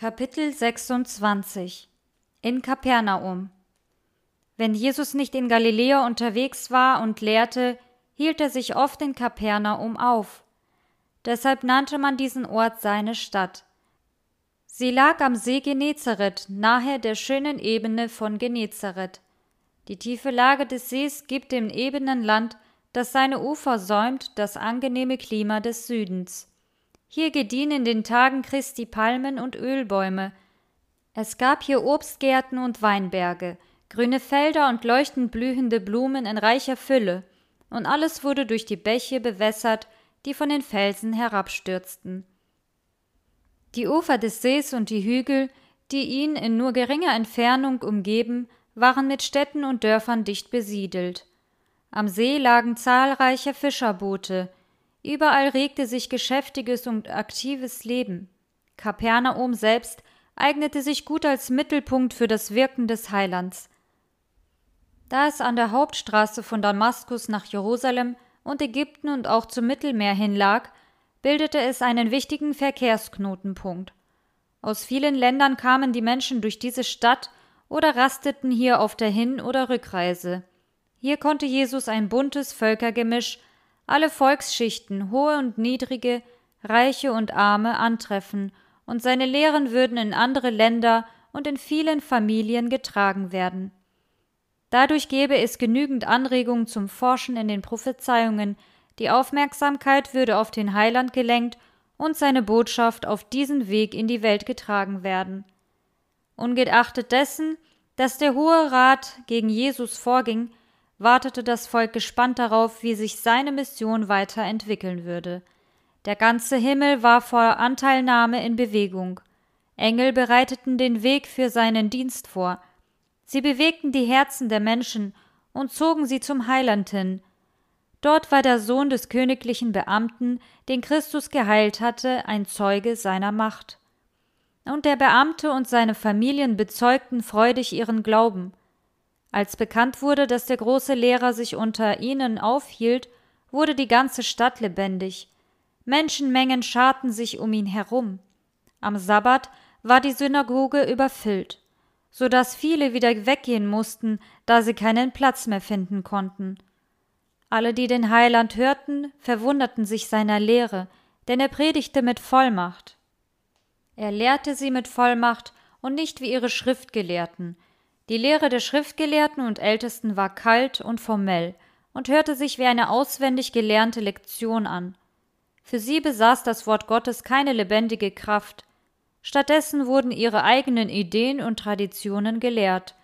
Kapitel 26 In Kapernaum Wenn Jesus nicht in Galiläa unterwegs war und lehrte, hielt er sich oft in Kapernaum auf. Deshalb nannte man diesen Ort seine Stadt. Sie lag am See Genezareth, nahe der schönen Ebene von Genezareth. Die tiefe Lage des Sees gibt dem ebenen Land, das seine Ufer säumt, das angenehme Klima des Südens. Hier gediehen in den Tagen Christi Palmen und Ölbäume. Es gab hier Obstgärten und Weinberge, grüne Felder und leuchtend blühende Blumen in reicher Fülle, und alles wurde durch die Bäche bewässert, die von den Felsen herabstürzten. Die Ufer des Sees und die Hügel, die ihn in nur geringer Entfernung umgeben, waren mit Städten und Dörfern dicht besiedelt. Am See lagen zahlreiche Fischerboote, Überall regte sich geschäftiges und aktives Leben. Kapernaum selbst eignete sich gut als Mittelpunkt für das Wirken des Heilands. Da es an der Hauptstraße von Damaskus nach Jerusalem und Ägypten und auch zum Mittelmeer hin lag, bildete es einen wichtigen Verkehrsknotenpunkt. Aus vielen Ländern kamen die Menschen durch diese Stadt oder rasteten hier auf der Hin- oder Rückreise. Hier konnte Jesus ein buntes Völkergemisch alle Volksschichten, hohe und niedrige, reiche und arme, antreffen, und seine Lehren würden in andere Länder und in vielen Familien getragen werden. Dadurch gäbe es genügend Anregungen zum Forschen in den Prophezeiungen, die Aufmerksamkeit würde auf den Heiland gelenkt und seine Botschaft auf diesen Weg in die Welt getragen werden. Ungeachtet dessen, dass der Hohe Rat gegen Jesus vorging, wartete das Volk gespannt darauf, wie sich seine Mission weiterentwickeln würde. Der ganze Himmel war vor Anteilnahme in Bewegung. Engel bereiteten den Weg für seinen Dienst vor. Sie bewegten die Herzen der Menschen und zogen sie zum Heiland hin. Dort war der Sohn des königlichen Beamten, den Christus geheilt hatte, ein Zeuge seiner Macht. Und der Beamte und seine Familien bezeugten freudig ihren Glauben. Als bekannt wurde, dass der große Lehrer sich unter ihnen aufhielt, wurde die ganze Stadt lebendig. Menschenmengen scharten sich um ihn herum. Am Sabbat war die Synagoge überfüllt, so dass viele wieder weggehen mussten, da sie keinen Platz mehr finden konnten. Alle, die den Heiland hörten, verwunderten sich seiner Lehre, denn er predigte mit Vollmacht. Er lehrte sie mit Vollmacht und nicht wie ihre Schriftgelehrten, die Lehre der Schriftgelehrten und Ältesten war kalt und formell und hörte sich wie eine auswendig gelernte Lektion an. Für sie besaß das Wort Gottes keine lebendige Kraft. Stattdessen wurden ihre eigenen Ideen und Traditionen gelehrt.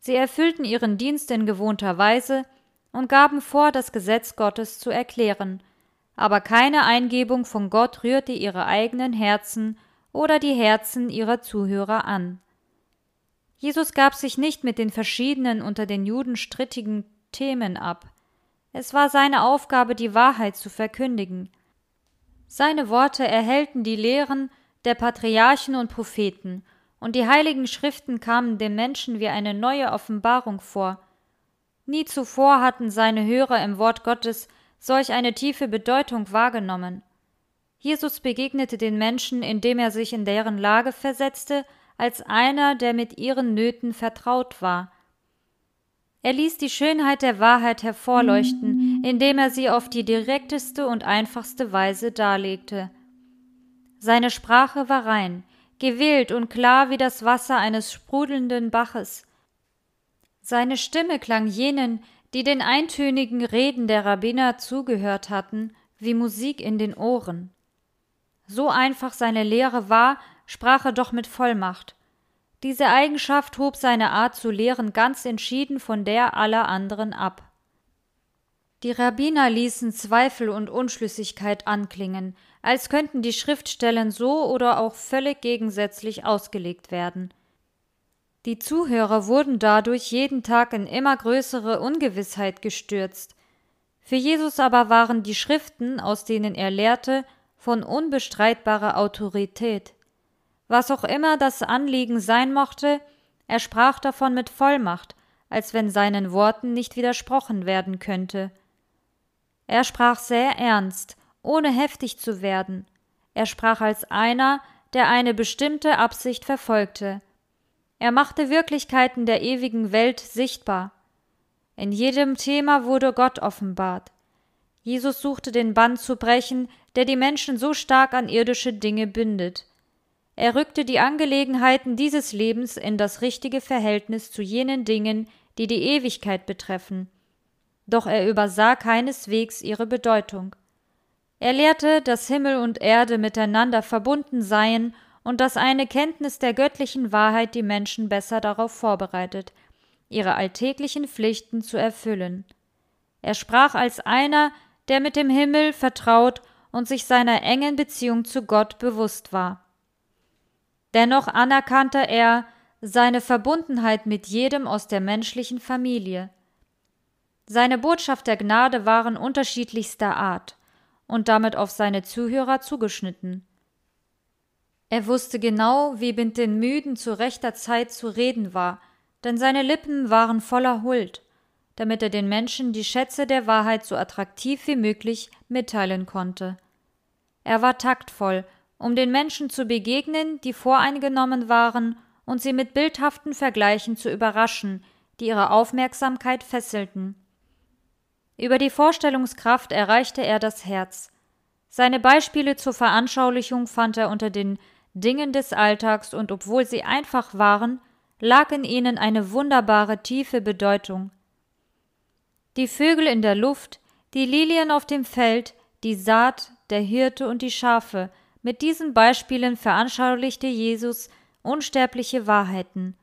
Sie erfüllten ihren Dienst in gewohnter Weise und gaben vor, das Gesetz Gottes zu erklären, aber keine Eingebung von Gott rührte ihre eigenen Herzen oder die Herzen ihrer Zuhörer an. Jesus gab sich nicht mit den verschiedenen unter den Juden strittigen Themen ab. Es war seine Aufgabe, die Wahrheit zu verkündigen. Seine Worte erhellten die Lehren der Patriarchen und Propheten, und die heiligen Schriften kamen den Menschen wie eine neue Offenbarung vor. Nie zuvor hatten seine Hörer im Wort Gottes solch eine tiefe Bedeutung wahrgenommen. Jesus begegnete den Menschen, indem er sich in deren Lage versetzte als einer, der mit ihren Nöten vertraut war. Er ließ die Schönheit der Wahrheit hervorleuchten, indem er sie auf die direkteste und einfachste Weise darlegte. Seine Sprache war rein, gewählt und klar wie das Wasser eines sprudelnden Baches. Seine Stimme klang jenen, die den eintönigen Reden der Rabbiner zugehört hatten, wie Musik in den Ohren. So einfach seine Lehre war, sprach er doch mit Vollmacht. Diese Eigenschaft hob seine Art zu lehren ganz entschieden von der aller anderen ab. Die Rabbiner ließen Zweifel und Unschlüssigkeit anklingen, als könnten die Schriftstellen so oder auch völlig gegensätzlich ausgelegt werden. Die Zuhörer wurden dadurch jeden Tag in immer größere Ungewissheit gestürzt. Für Jesus aber waren die Schriften, aus denen er lehrte, von unbestreitbarer Autorität. Was auch immer das Anliegen sein mochte, er sprach davon mit Vollmacht, als wenn seinen Worten nicht widersprochen werden könnte. Er sprach sehr ernst, ohne heftig zu werden. Er sprach als einer, der eine bestimmte Absicht verfolgte. Er machte Wirklichkeiten der ewigen Welt sichtbar. In jedem Thema wurde Gott offenbart. Jesus suchte den Bann zu brechen, der die Menschen so stark an irdische Dinge bindet. Er rückte die Angelegenheiten dieses Lebens in das richtige Verhältnis zu jenen Dingen, die die Ewigkeit betreffen. Doch er übersah keineswegs ihre Bedeutung. Er lehrte, dass Himmel und Erde miteinander verbunden seien und dass eine Kenntnis der göttlichen Wahrheit die Menschen besser darauf vorbereitet, ihre alltäglichen Pflichten zu erfüllen. Er sprach als einer, der mit dem Himmel vertraut und sich seiner engen Beziehung zu Gott bewusst war. Dennoch anerkannte er seine Verbundenheit mit jedem aus der menschlichen Familie. Seine Botschaft der Gnade waren unterschiedlichster Art und damit auf seine Zuhörer zugeschnitten. Er wusste genau, wie mit den Müden zu rechter Zeit zu reden war, denn seine Lippen waren voller Huld, damit er den Menschen die Schätze der Wahrheit so attraktiv wie möglich mitteilen konnte. Er war taktvoll um den Menschen zu begegnen, die voreingenommen waren, und sie mit bildhaften Vergleichen zu überraschen, die ihre Aufmerksamkeit fesselten. Über die Vorstellungskraft erreichte er das Herz. Seine Beispiele zur Veranschaulichung fand er unter den Dingen des Alltags, und obwohl sie einfach waren, lag in ihnen eine wunderbare tiefe Bedeutung. Die Vögel in der Luft, die Lilien auf dem Feld, die Saat, der Hirte und die Schafe, mit diesen Beispielen veranschaulichte Jesus unsterbliche Wahrheiten.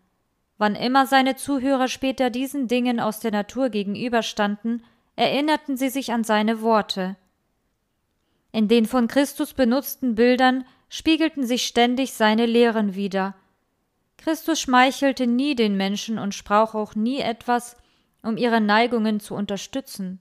Wann immer seine Zuhörer später diesen Dingen aus der Natur gegenüberstanden, erinnerten sie sich an seine Worte. In den von Christus benutzten Bildern spiegelten sich ständig seine Lehren wider. Christus schmeichelte nie den Menschen und sprach auch nie etwas, um ihre Neigungen zu unterstützen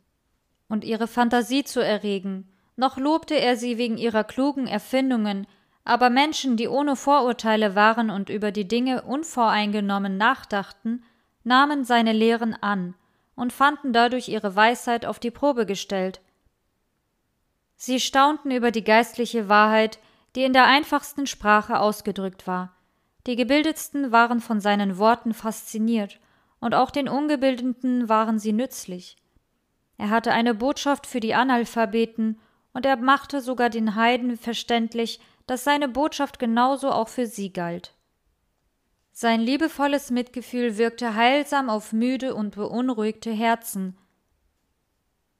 und ihre Fantasie zu erregen, noch lobte er sie wegen ihrer klugen Erfindungen, aber Menschen, die ohne Vorurteile waren und über die Dinge unvoreingenommen nachdachten, nahmen seine Lehren an und fanden dadurch ihre Weisheit auf die Probe gestellt. Sie staunten über die geistliche Wahrheit, die in der einfachsten Sprache ausgedrückt war. Die Gebildetsten waren von seinen Worten fasziniert, und auch den Ungebildeten waren sie nützlich. Er hatte eine Botschaft für die Analphabeten und er machte sogar den Heiden verständlich, dass seine Botschaft genauso auch für sie galt. Sein liebevolles Mitgefühl wirkte heilsam auf müde und beunruhigte Herzen.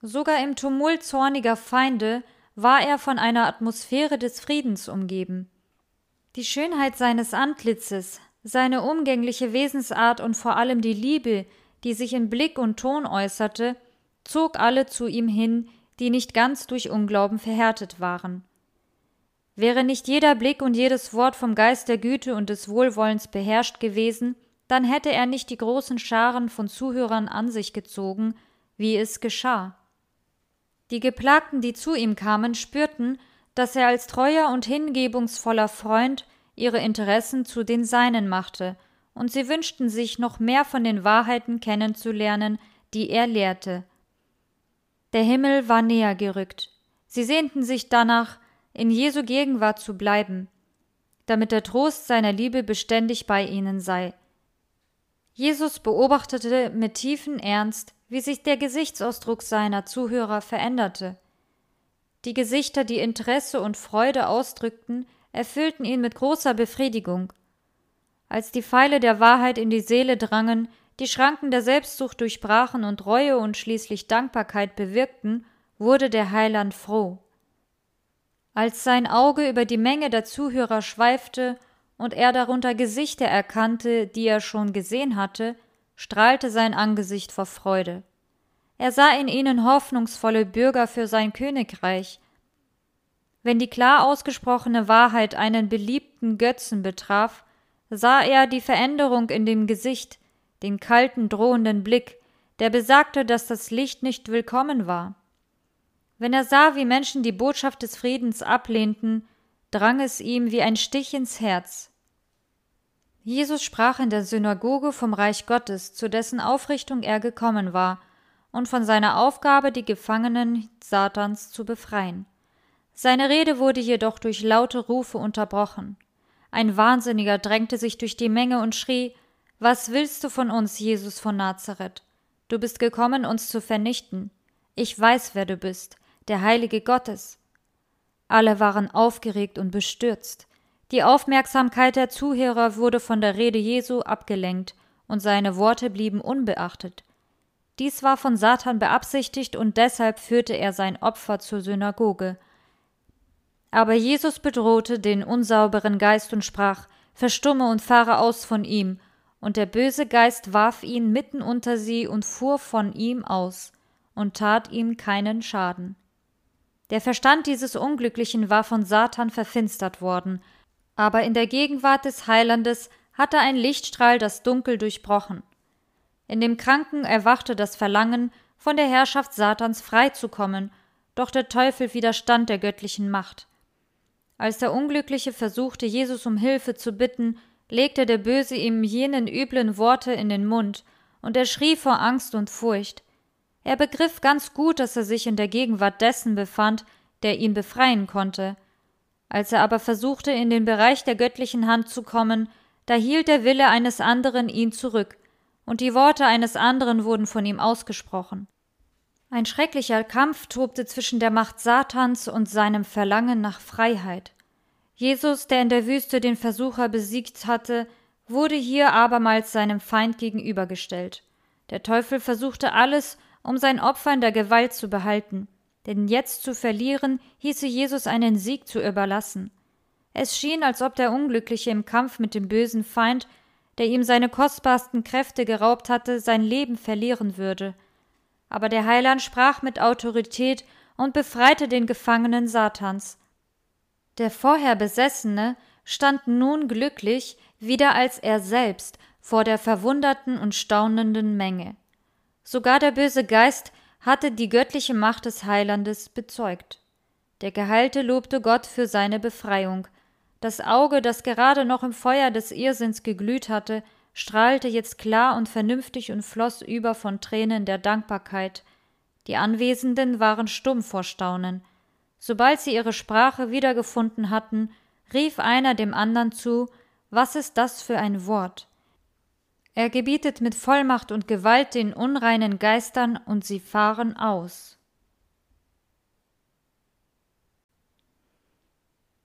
Sogar im Tumult zorniger Feinde war er von einer Atmosphäre des Friedens umgeben. Die Schönheit seines Antlitzes, seine umgängliche Wesensart und vor allem die Liebe, die sich in Blick und Ton äußerte, zog alle zu ihm hin, die nicht ganz durch Unglauben verhärtet waren. Wäre nicht jeder Blick und jedes Wort vom Geist der Güte und des Wohlwollens beherrscht gewesen, dann hätte er nicht die großen Scharen von Zuhörern an sich gezogen, wie es geschah. Die Geplagten, die zu ihm kamen, spürten, dass er als treuer und hingebungsvoller Freund ihre Interessen zu den seinen machte, und sie wünschten sich noch mehr von den Wahrheiten kennenzulernen, die er lehrte, der Himmel war näher gerückt. Sie sehnten sich danach, in Jesu Gegenwart zu bleiben, damit der Trost seiner Liebe beständig bei ihnen sei. Jesus beobachtete mit tiefem Ernst, wie sich der Gesichtsausdruck seiner Zuhörer veränderte. Die Gesichter, die Interesse und Freude ausdrückten, erfüllten ihn mit großer Befriedigung. Als die Pfeile der Wahrheit in die Seele drangen, die Schranken der Selbstsucht durchbrachen und Reue und schließlich Dankbarkeit bewirkten, wurde der Heiland froh. Als sein Auge über die Menge der Zuhörer schweifte und er darunter Gesichter erkannte, die er schon gesehen hatte, strahlte sein Angesicht vor Freude. Er sah in ihnen hoffnungsvolle Bürger für sein Königreich. Wenn die klar ausgesprochene Wahrheit einen beliebten Götzen betraf, sah er die Veränderung in dem Gesicht, den kalten, drohenden Blick, der besagte, dass das Licht nicht willkommen war. Wenn er sah, wie Menschen die Botschaft des Friedens ablehnten, drang es ihm wie ein Stich ins Herz. Jesus sprach in der Synagoge vom Reich Gottes, zu dessen Aufrichtung er gekommen war, und von seiner Aufgabe, die Gefangenen Satans zu befreien. Seine Rede wurde jedoch durch laute Rufe unterbrochen. Ein Wahnsinniger drängte sich durch die Menge und schrie Was willst du von uns, Jesus von Nazareth? Du bist gekommen, uns zu vernichten. Ich weiß, wer du bist, der Heilige Gottes. Alle waren aufgeregt und bestürzt. Die Aufmerksamkeit der Zuhörer wurde von der Rede Jesu abgelenkt, und seine Worte blieben unbeachtet. Dies war von Satan beabsichtigt, und deshalb führte er sein Opfer zur Synagoge. Aber Jesus bedrohte den unsauberen Geist und sprach Verstumme und fahre aus von ihm, und der böse Geist warf ihn mitten unter sie und fuhr von ihm aus und tat ihm keinen Schaden. Der Verstand dieses Unglücklichen war von Satan verfinstert worden, aber in der Gegenwart des Heilandes hatte ein Lichtstrahl das Dunkel durchbrochen. In dem Kranken erwachte das Verlangen, von der Herrschaft Satans freizukommen, doch der Teufel widerstand der göttlichen Macht. Als der Unglückliche versuchte, Jesus um Hilfe zu bitten, legte der Böse ihm jenen üblen Worte in den Mund, und er schrie vor Angst und Furcht. Er begriff ganz gut, dass er sich in der Gegenwart dessen befand, der ihn befreien konnte. Als er aber versuchte, in den Bereich der göttlichen Hand zu kommen, da hielt der Wille eines anderen ihn zurück, und die Worte eines anderen wurden von ihm ausgesprochen. Ein schrecklicher Kampf tobte zwischen der Macht Satans und seinem Verlangen nach Freiheit. Jesus, der in der Wüste den Versucher besiegt hatte, wurde hier abermals seinem Feind gegenübergestellt. Der Teufel versuchte alles, um sein Opfer in der Gewalt zu behalten, denn jetzt zu verlieren hieße Jesus einen Sieg zu überlassen. Es schien, als ob der Unglückliche im Kampf mit dem bösen Feind, der ihm seine kostbarsten Kräfte geraubt hatte, sein Leben verlieren würde. Aber der Heiland sprach mit Autorität und befreite den Gefangenen Satans. Der vorher Besessene stand nun glücklich wieder als er selbst vor der verwunderten und staunenden Menge. Sogar der böse Geist hatte die göttliche Macht des Heilandes bezeugt. Der Geheilte lobte Gott für seine Befreiung. Das Auge, das gerade noch im Feuer des Irrsinns geglüht hatte, strahlte jetzt klar und vernünftig und floss über von Tränen der Dankbarkeit. Die Anwesenden waren stumm vor Staunen. Sobald sie ihre Sprache wiedergefunden hatten, rief einer dem andern zu Was ist das für ein Wort? Er gebietet mit Vollmacht und Gewalt den unreinen Geistern, und sie fahren aus.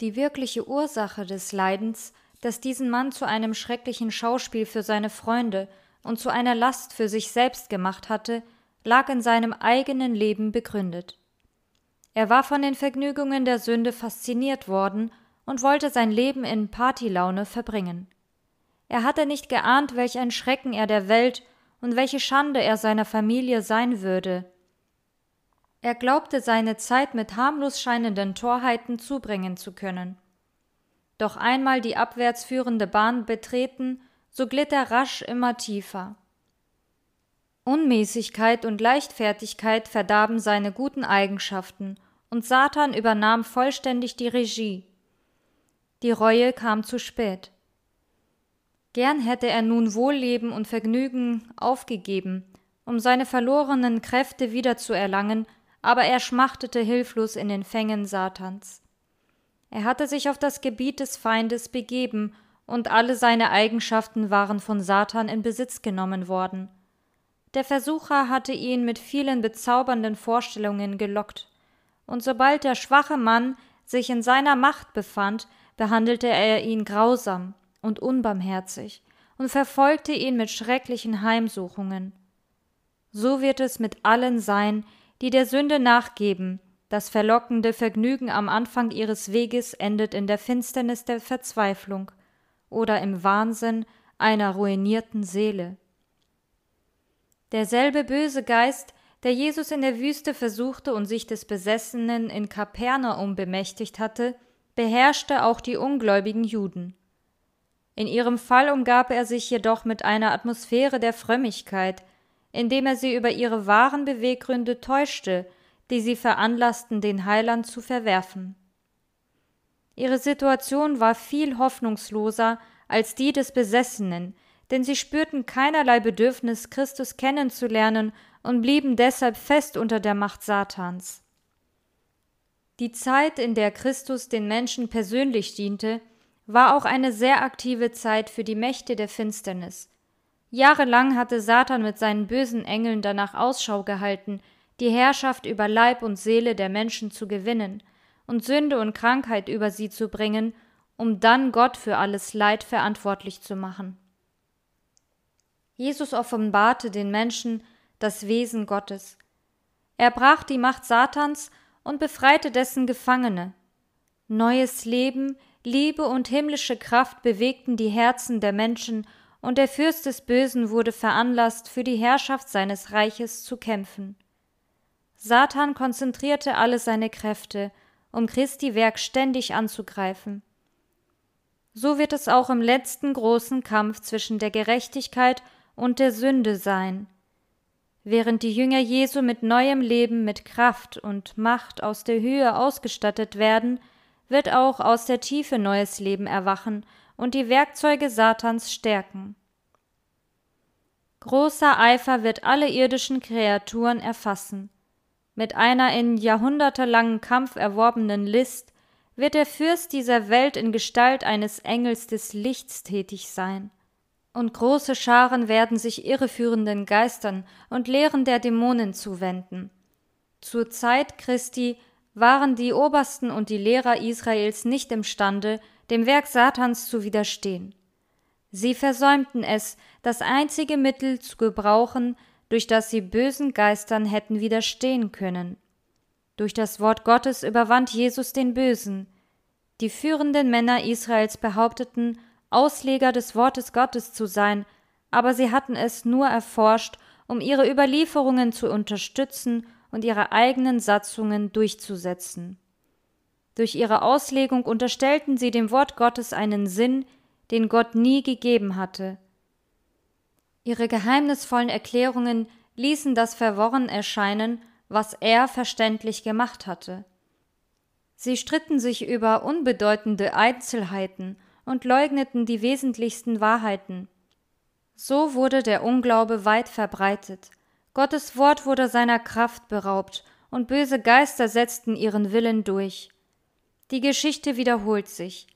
Die wirkliche Ursache des Leidens, das diesen Mann zu einem schrecklichen Schauspiel für seine Freunde und zu einer Last für sich selbst gemacht hatte, lag in seinem eigenen Leben begründet. Er war von den Vergnügungen der Sünde fasziniert worden und wollte sein Leben in Partylaune verbringen. Er hatte nicht geahnt, welch ein Schrecken er der Welt und welche Schande er seiner Familie sein würde. Er glaubte, seine Zeit mit harmlos scheinenden Torheiten zubringen zu können. Doch einmal die abwärts führende Bahn betreten, so glitt er rasch immer tiefer. Unmäßigkeit und Leichtfertigkeit verdarben seine guten Eigenschaften, und Satan übernahm vollständig die Regie. Die Reue kam zu spät. Gern hätte er nun Wohlleben und Vergnügen aufgegeben, um seine verlorenen Kräfte wiederzuerlangen, aber er schmachtete hilflos in den Fängen Satans. Er hatte sich auf das Gebiet des Feindes begeben, und alle seine Eigenschaften waren von Satan in Besitz genommen worden. Der Versucher hatte ihn mit vielen bezaubernden Vorstellungen gelockt, und sobald der schwache Mann sich in seiner Macht befand, behandelte er ihn grausam und unbarmherzig und verfolgte ihn mit schrecklichen Heimsuchungen. So wird es mit allen sein, die der Sünde nachgeben, das verlockende Vergnügen am Anfang ihres Weges endet in der Finsternis der Verzweiflung oder im Wahnsinn einer ruinierten Seele. Derselbe böse Geist, der Jesus in der Wüste versuchte und sich des Besessenen in Kapernaum bemächtigt hatte, beherrschte auch die ungläubigen Juden. In ihrem Fall umgab er sich jedoch mit einer Atmosphäre der Frömmigkeit, indem er sie über ihre wahren Beweggründe täuschte, die sie veranlassten, den Heiland zu verwerfen. Ihre Situation war viel hoffnungsloser als die des Besessenen, denn sie spürten keinerlei Bedürfnis, Christus kennenzulernen und blieben deshalb fest unter der Macht Satans. Die Zeit, in der Christus den Menschen persönlich diente, war auch eine sehr aktive Zeit für die Mächte der Finsternis. Jahrelang hatte Satan mit seinen bösen Engeln danach Ausschau gehalten, die Herrschaft über Leib und Seele der Menschen zu gewinnen und Sünde und Krankheit über sie zu bringen, um dann Gott für alles Leid verantwortlich zu machen. Jesus offenbarte den Menschen das Wesen Gottes. Er brach die Macht Satans und befreite dessen Gefangene. Neues Leben, Liebe und himmlische Kraft bewegten die Herzen der Menschen, und der Fürst des Bösen wurde veranlasst, für die Herrschaft seines Reiches zu kämpfen. Satan konzentrierte alle seine Kräfte, um Christi Werk ständig anzugreifen. So wird es auch im letzten großen Kampf zwischen der Gerechtigkeit und der Sünde sein. Während die Jünger Jesu mit neuem Leben, mit Kraft und Macht aus der Höhe ausgestattet werden, wird auch aus der Tiefe neues Leben erwachen und die Werkzeuge Satans stärken. Großer Eifer wird alle irdischen Kreaturen erfassen. Mit einer in jahrhundertelangen Kampf erworbenen List wird der Fürst dieser Welt in Gestalt eines Engels des Lichts tätig sein. Und große Scharen werden sich irreführenden Geistern und Lehren der Dämonen zuwenden. Zur Zeit Christi waren die Obersten und die Lehrer Israels nicht imstande, dem Werk Satans zu widerstehen. Sie versäumten es, das einzige Mittel zu gebrauchen, durch das sie bösen Geistern hätten widerstehen können. Durch das Wort Gottes überwand Jesus den Bösen. Die führenden Männer Israels behaupteten, Ausleger des Wortes Gottes zu sein, aber sie hatten es nur erforscht, um ihre Überlieferungen zu unterstützen und ihre eigenen Satzungen durchzusetzen. Durch ihre Auslegung unterstellten sie dem Wort Gottes einen Sinn, den Gott nie gegeben hatte. Ihre geheimnisvollen Erklärungen ließen das verworren erscheinen, was er verständlich gemacht hatte. Sie stritten sich über unbedeutende Einzelheiten und leugneten die wesentlichsten Wahrheiten. So wurde der Unglaube weit verbreitet, Gottes Wort wurde seiner Kraft beraubt, und böse Geister setzten ihren Willen durch. Die Geschichte wiederholt sich.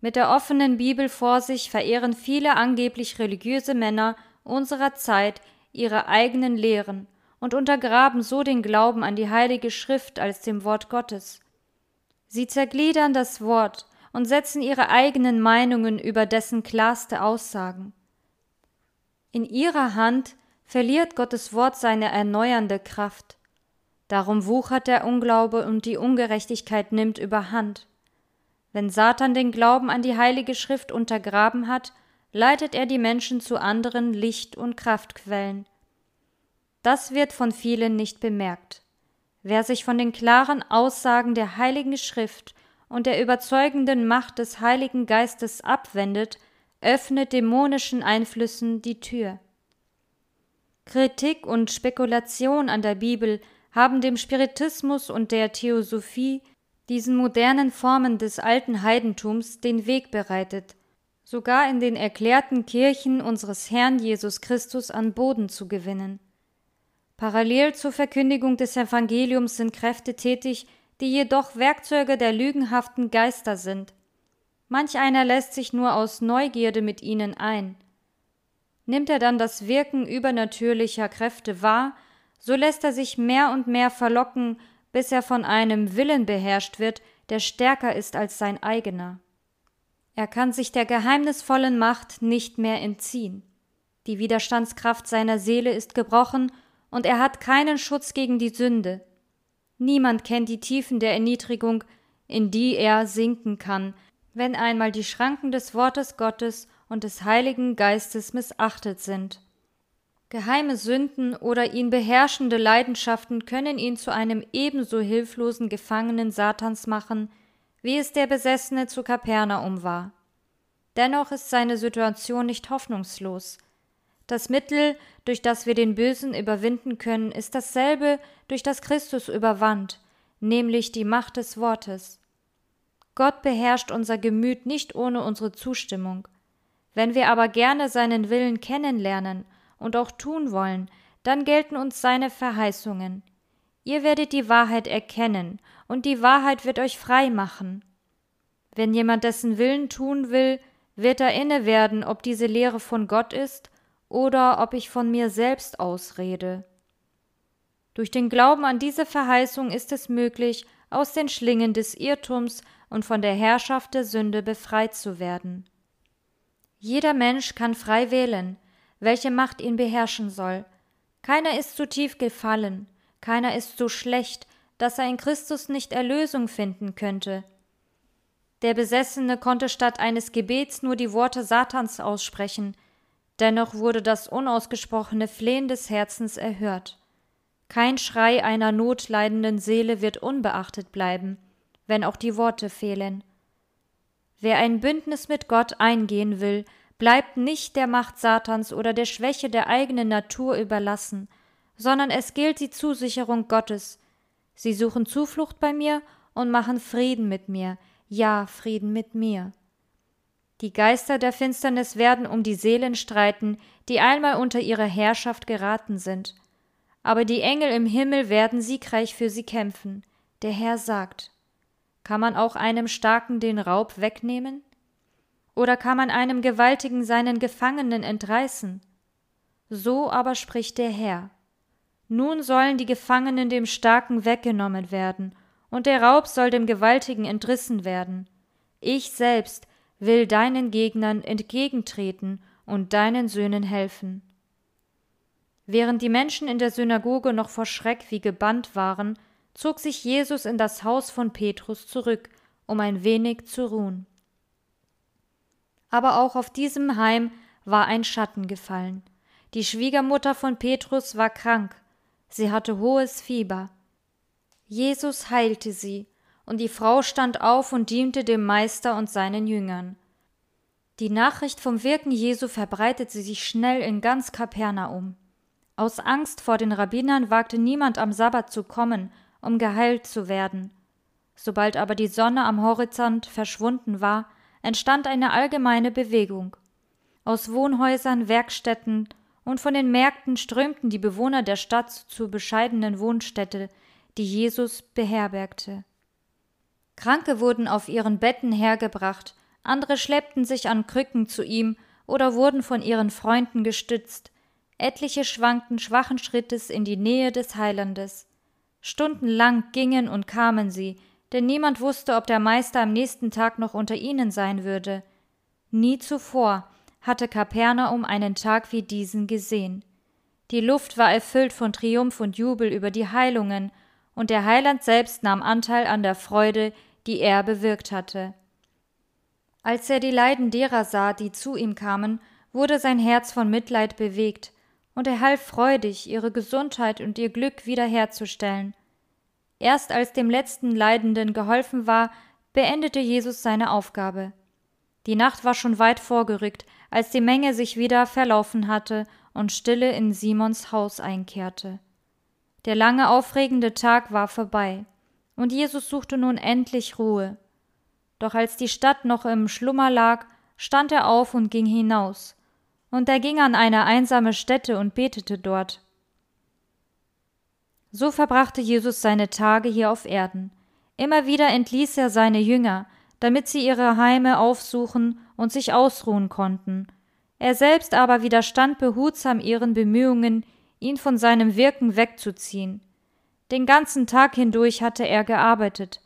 Mit der offenen Bibel vor sich verehren viele angeblich religiöse Männer unserer Zeit ihre eigenen Lehren und untergraben so den Glauben an die Heilige Schrift als dem Wort Gottes. Sie zergliedern das Wort und setzen ihre eigenen Meinungen über dessen klarste Aussagen. In ihrer Hand verliert Gottes Wort seine erneuernde Kraft. Darum wuchert der Unglaube und die Ungerechtigkeit nimmt überhand. Wenn Satan den Glauben an die Heilige Schrift untergraben hat, leitet er die Menschen zu anderen Licht- und Kraftquellen. Das wird von vielen nicht bemerkt. Wer sich von den klaren Aussagen der Heiligen Schrift und der überzeugenden Macht des Heiligen Geistes abwendet, öffnet dämonischen Einflüssen die Tür. Kritik und Spekulation an der Bibel haben dem Spiritismus und der Theosophie, diesen modernen Formen des alten Heidentums, den Weg bereitet, sogar in den erklärten Kirchen unseres Herrn Jesus Christus an Boden zu gewinnen. Parallel zur Verkündigung des Evangeliums sind Kräfte tätig, die jedoch Werkzeuge der lügenhaften Geister sind. Manch einer lässt sich nur aus Neugierde mit ihnen ein. Nimmt er dann das Wirken übernatürlicher Kräfte wahr, so lässt er sich mehr und mehr verlocken, bis er von einem Willen beherrscht wird, der stärker ist als sein eigener. Er kann sich der geheimnisvollen Macht nicht mehr entziehen. Die Widerstandskraft seiner Seele ist gebrochen, und er hat keinen Schutz gegen die Sünde. Niemand kennt die Tiefen der Erniedrigung, in die er sinken kann, wenn einmal die Schranken des Wortes Gottes und des Heiligen Geistes missachtet sind. Geheime Sünden oder ihn beherrschende Leidenschaften können ihn zu einem ebenso hilflosen Gefangenen Satans machen, wie es der Besessene zu Kapernaum war. Dennoch ist seine Situation nicht hoffnungslos. Das Mittel, durch das wir den Bösen überwinden können, ist dasselbe, durch das Christus überwand, nämlich die Macht des Wortes. Gott beherrscht unser Gemüt nicht ohne unsere Zustimmung. Wenn wir aber gerne seinen Willen kennenlernen und auch tun wollen, dann gelten uns seine Verheißungen. Ihr werdet die Wahrheit erkennen, und die Wahrheit wird euch frei machen. Wenn jemand dessen Willen tun will, wird er inne werden, ob diese Lehre von Gott ist oder ob ich von mir selbst ausrede. Durch den Glauben an diese Verheißung ist es möglich, aus den Schlingen des Irrtums und von der Herrschaft der Sünde befreit zu werden. Jeder Mensch kann frei wählen, welche Macht ihn beherrschen soll. Keiner ist zu tief gefallen, keiner ist so schlecht, dass er in Christus nicht Erlösung finden könnte. Der Besessene konnte statt eines Gebets nur die Worte Satans aussprechen, dennoch wurde das unausgesprochene Flehen des Herzens erhört. Kein Schrei einer notleidenden Seele wird unbeachtet bleiben, wenn auch die Worte fehlen. Wer ein Bündnis mit Gott eingehen will, bleibt nicht der Macht Satans oder der Schwäche der eigenen Natur überlassen, sondern es gilt die Zusicherung Gottes. Sie suchen Zuflucht bei mir und machen Frieden mit mir, ja, Frieden mit mir. Die Geister der Finsternis werden um die Seelen streiten, die einmal unter ihre Herrschaft geraten sind aber die Engel im Himmel werden siegreich für sie kämpfen. Der Herr sagt. Kann man auch einem Starken den Raub wegnehmen? Oder kann man einem Gewaltigen seinen Gefangenen entreißen? So aber spricht der Herr. Nun sollen die Gefangenen dem Starken weggenommen werden, und der Raub soll dem Gewaltigen entrissen werden. Ich selbst will deinen Gegnern entgegentreten und deinen Söhnen helfen. Während die Menschen in der Synagoge noch vor Schreck wie gebannt waren, zog sich Jesus in das Haus von Petrus zurück, um ein wenig zu ruhen. Aber auch auf diesem Heim war ein Schatten gefallen. Die Schwiegermutter von Petrus war krank, sie hatte hohes Fieber. Jesus heilte sie, und die Frau stand auf und diente dem Meister und seinen Jüngern. Die Nachricht vom Wirken Jesu verbreitete sich schnell in ganz Kapernaum. Aus Angst vor den Rabbinern wagte niemand am Sabbat zu kommen, um geheilt zu werden. Sobald aber die Sonne am Horizont verschwunden war, entstand eine allgemeine Bewegung. Aus Wohnhäusern, Werkstätten und von den Märkten strömten die Bewohner der Stadt zur bescheidenen Wohnstätte, die Jesus beherbergte. Kranke wurden auf ihren Betten hergebracht, andere schleppten sich an Krücken zu ihm oder wurden von ihren Freunden gestützt, Etliche schwankten schwachen Schrittes in die Nähe des Heilandes. Stundenlang gingen und kamen sie, denn niemand wusste, ob der Meister am nächsten Tag noch unter ihnen sein würde. Nie zuvor hatte Kapernaum einen Tag wie diesen gesehen. Die Luft war erfüllt von Triumph und Jubel über die Heilungen, und der Heiland selbst nahm Anteil an der Freude, die er bewirkt hatte. Als er die Leiden derer sah, die zu ihm kamen, wurde sein Herz von Mitleid bewegt, und er half freudig, ihre Gesundheit und ihr Glück wiederherzustellen. Erst als dem letzten Leidenden geholfen war, beendete Jesus seine Aufgabe. Die Nacht war schon weit vorgerückt, als die Menge sich wieder verlaufen hatte und Stille in Simons Haus einkehrte. Der lange aufregende Tag war vorbei, und Jesus suchte nun endlich Ruhe. Doch als die Stadt noch im Schlummer lag, stand er auf und ging hinaus, und er ging an eine einsame Stätte und betete dort. So verbrachte Jesus seine Tage hier auf Erden. Immer wieder entließ er seine Jünger, damit sie ihre Heime aufsuchen und sich ausruhen konnten. Er selbst aber widerstand behutsam ihren Bemühungen, ihn von seinem Wirken wegzuziehen. Den ganzen Tag hindurch hatte er gearbeitet.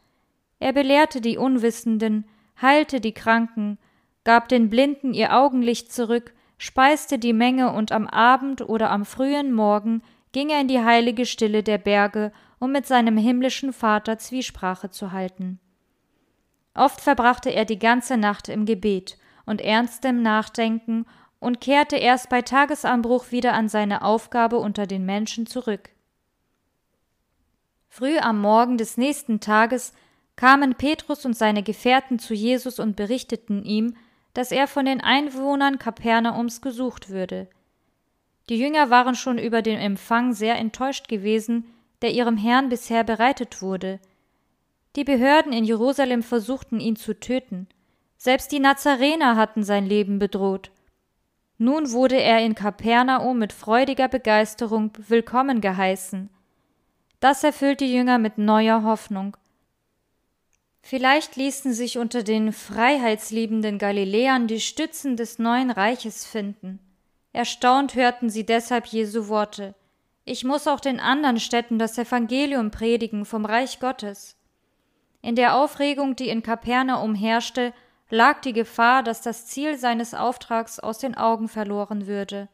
Er belehrte die Unwissenden, heilte die Kranken, gab den Blinden ihr Augenlicht zurück speiste die Menge und am Abend oder am frühen Morgen ging er in die heilige Stille der Berge, um mit seinem himmlischen Vater Zwiesprache zu halten. Oft verbrachte er die ganze Nacht im Gebet und ernstem Nachdenken und kehrte erst bei Tagesanbruch wieder an seine Aufgabe unter den Menschen zurück. Früh am Morgen des nächsten Tages kamen Petrus und seine Gefährten zu Jesus und berichteten ihm, dass er von den Einwohnern Kapernaums gesucht würde. Die Jünger waren schon über den Empfang sehr enttäuscht gewesen, der ihrem Herrn bisher bereitet wurde. Die Behörden in Jerusalem versuchten ihn zu töten. Selbst die Nazarener hatten sein Leben bedroht. Nun wurde er in Kapernaum mit freudiger Begeisterung willkommen geheißen. Das erfüllt die Jünger mit neuer Hoffnung. Vielleicht ließen sich unter den freiheitsliebenden Galiläern die Stützen des neuen Reiches finden. Erstaunt hörten sie deshalb Jesu Worte. Ich muss auch den anderen Städten das Evangelium predigen vom Reich Gottes. In der Aufregung, die in Kapernaum herrschte, lag die Gefahr, dass das Ziel seines Auftrags aus den Augen verloren würde.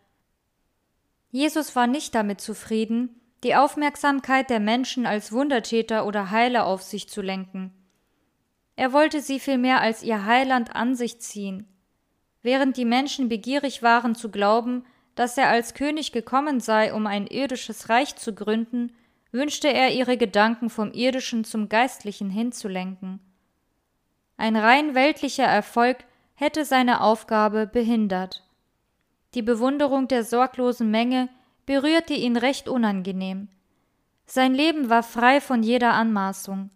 Jesus war nicht damit zufrieden, die Aufmerksamkeit der Menschen als Wundertäter oder Heiler auf sich zu lenken. Er wollte sie vielmehr als ihr Heiland an sich ziehen. Während die Menschen begierig waren zu glauben, dass er als König gekommen sei, um ein irdisches Reich zu gründen, wünschte er ihre Gedanken vom irdischen zum geistlichen hinzulenken. Ein rein weltlicher Erfolg hätte seine Aufgabe behindert. Die Bewunderung der sorglosen Menge berührte ihn recht unangenehm. Sein Leben war frei von jeder Anmaßung.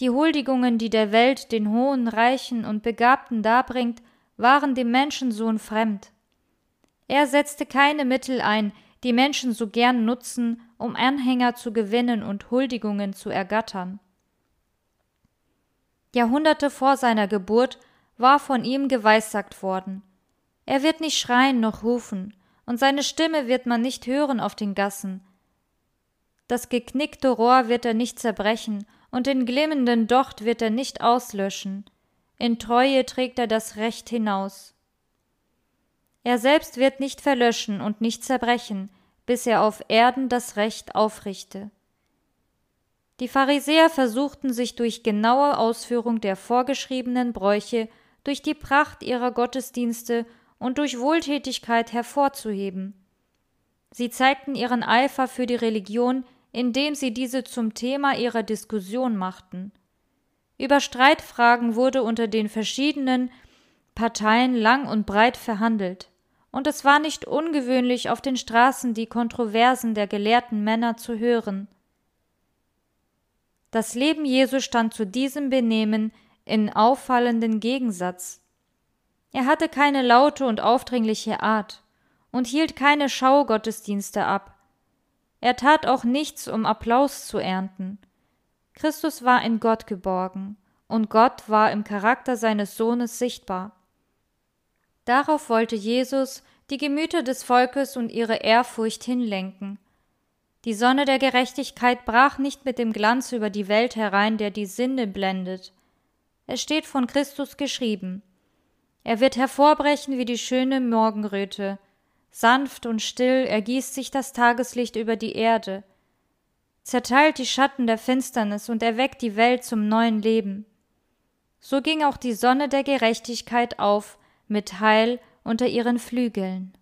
Die Huldigungen, die der Welt den Hohen, Reichen und Begabten darbringt, waren dem Menschensohn fremd. Er setzte keine Mittel ein, die Menschen so gern nutzen, um Anhänger zu gewinnen und Huldigungen zu ergattern. Jahrhunderte vor seiner Geburt war von ihm geweissagt worden. Er wird nicht schreien noch rufen, und seine Stimme wird man nicht hören auf den Gassen. Das geknickte Rohr wird er nicht zerbrechen, und den glimmenden Docht wird er nicht auslöschen. In Treue trägt er das Recht hinaus. Er selbst wird nicht verlöschen und nicht zerbrechen, bis er auf Erden das Recht aufrichte. Die Pharisäer versuchten sich durch genaue Ausführung der vorgeschriebenen Bräuche, durch die Pracht ihrer Gottesdienste und durch Wohltätigkeit hervorzuheben. Sie zeigten ihren Eifer für die Religion, indem sie diese zum Thema ihrer Diskussion machten. Über Streitfragen wurde unter den verschiedenen Parteien lang und breit verhandelt, und es war nicht ungewöhnlich, auf den Straßen die Kontroversen der gelehrten Männer zu hören. Das Leben Jesu stand zu diesem Benehmen in auffallenden Gegensatz. Er hatte keine laute und aufdringliche Art und hielt keine Schaugottesdienste ab, er tat auch nichts, um Applaus zu ernten. Christus war in Gott geborgen, und Gott war im Charakter seines Sohnes sichtbar. Darauf wollte Jesus die Gemüter des Volkes und ihre Ehrfurcht hinlenken. Die Sonne der Gerechtigkeit brach nicht mit dem Glanz über die Welt herein, der die Sinne blendet. Es steht von Christus geschrieben. Er wird hervorbrechen wie die schöne Morgenröte, Sanft und still ergießt sich das Tageslicht über die Erde, zerteilt die Schatten der Finsternis und erweckt die Welt zum neuen Leben. So ging auch die Sonne der Gerechtigkeit auf mit Heil unter ihren Flügeln.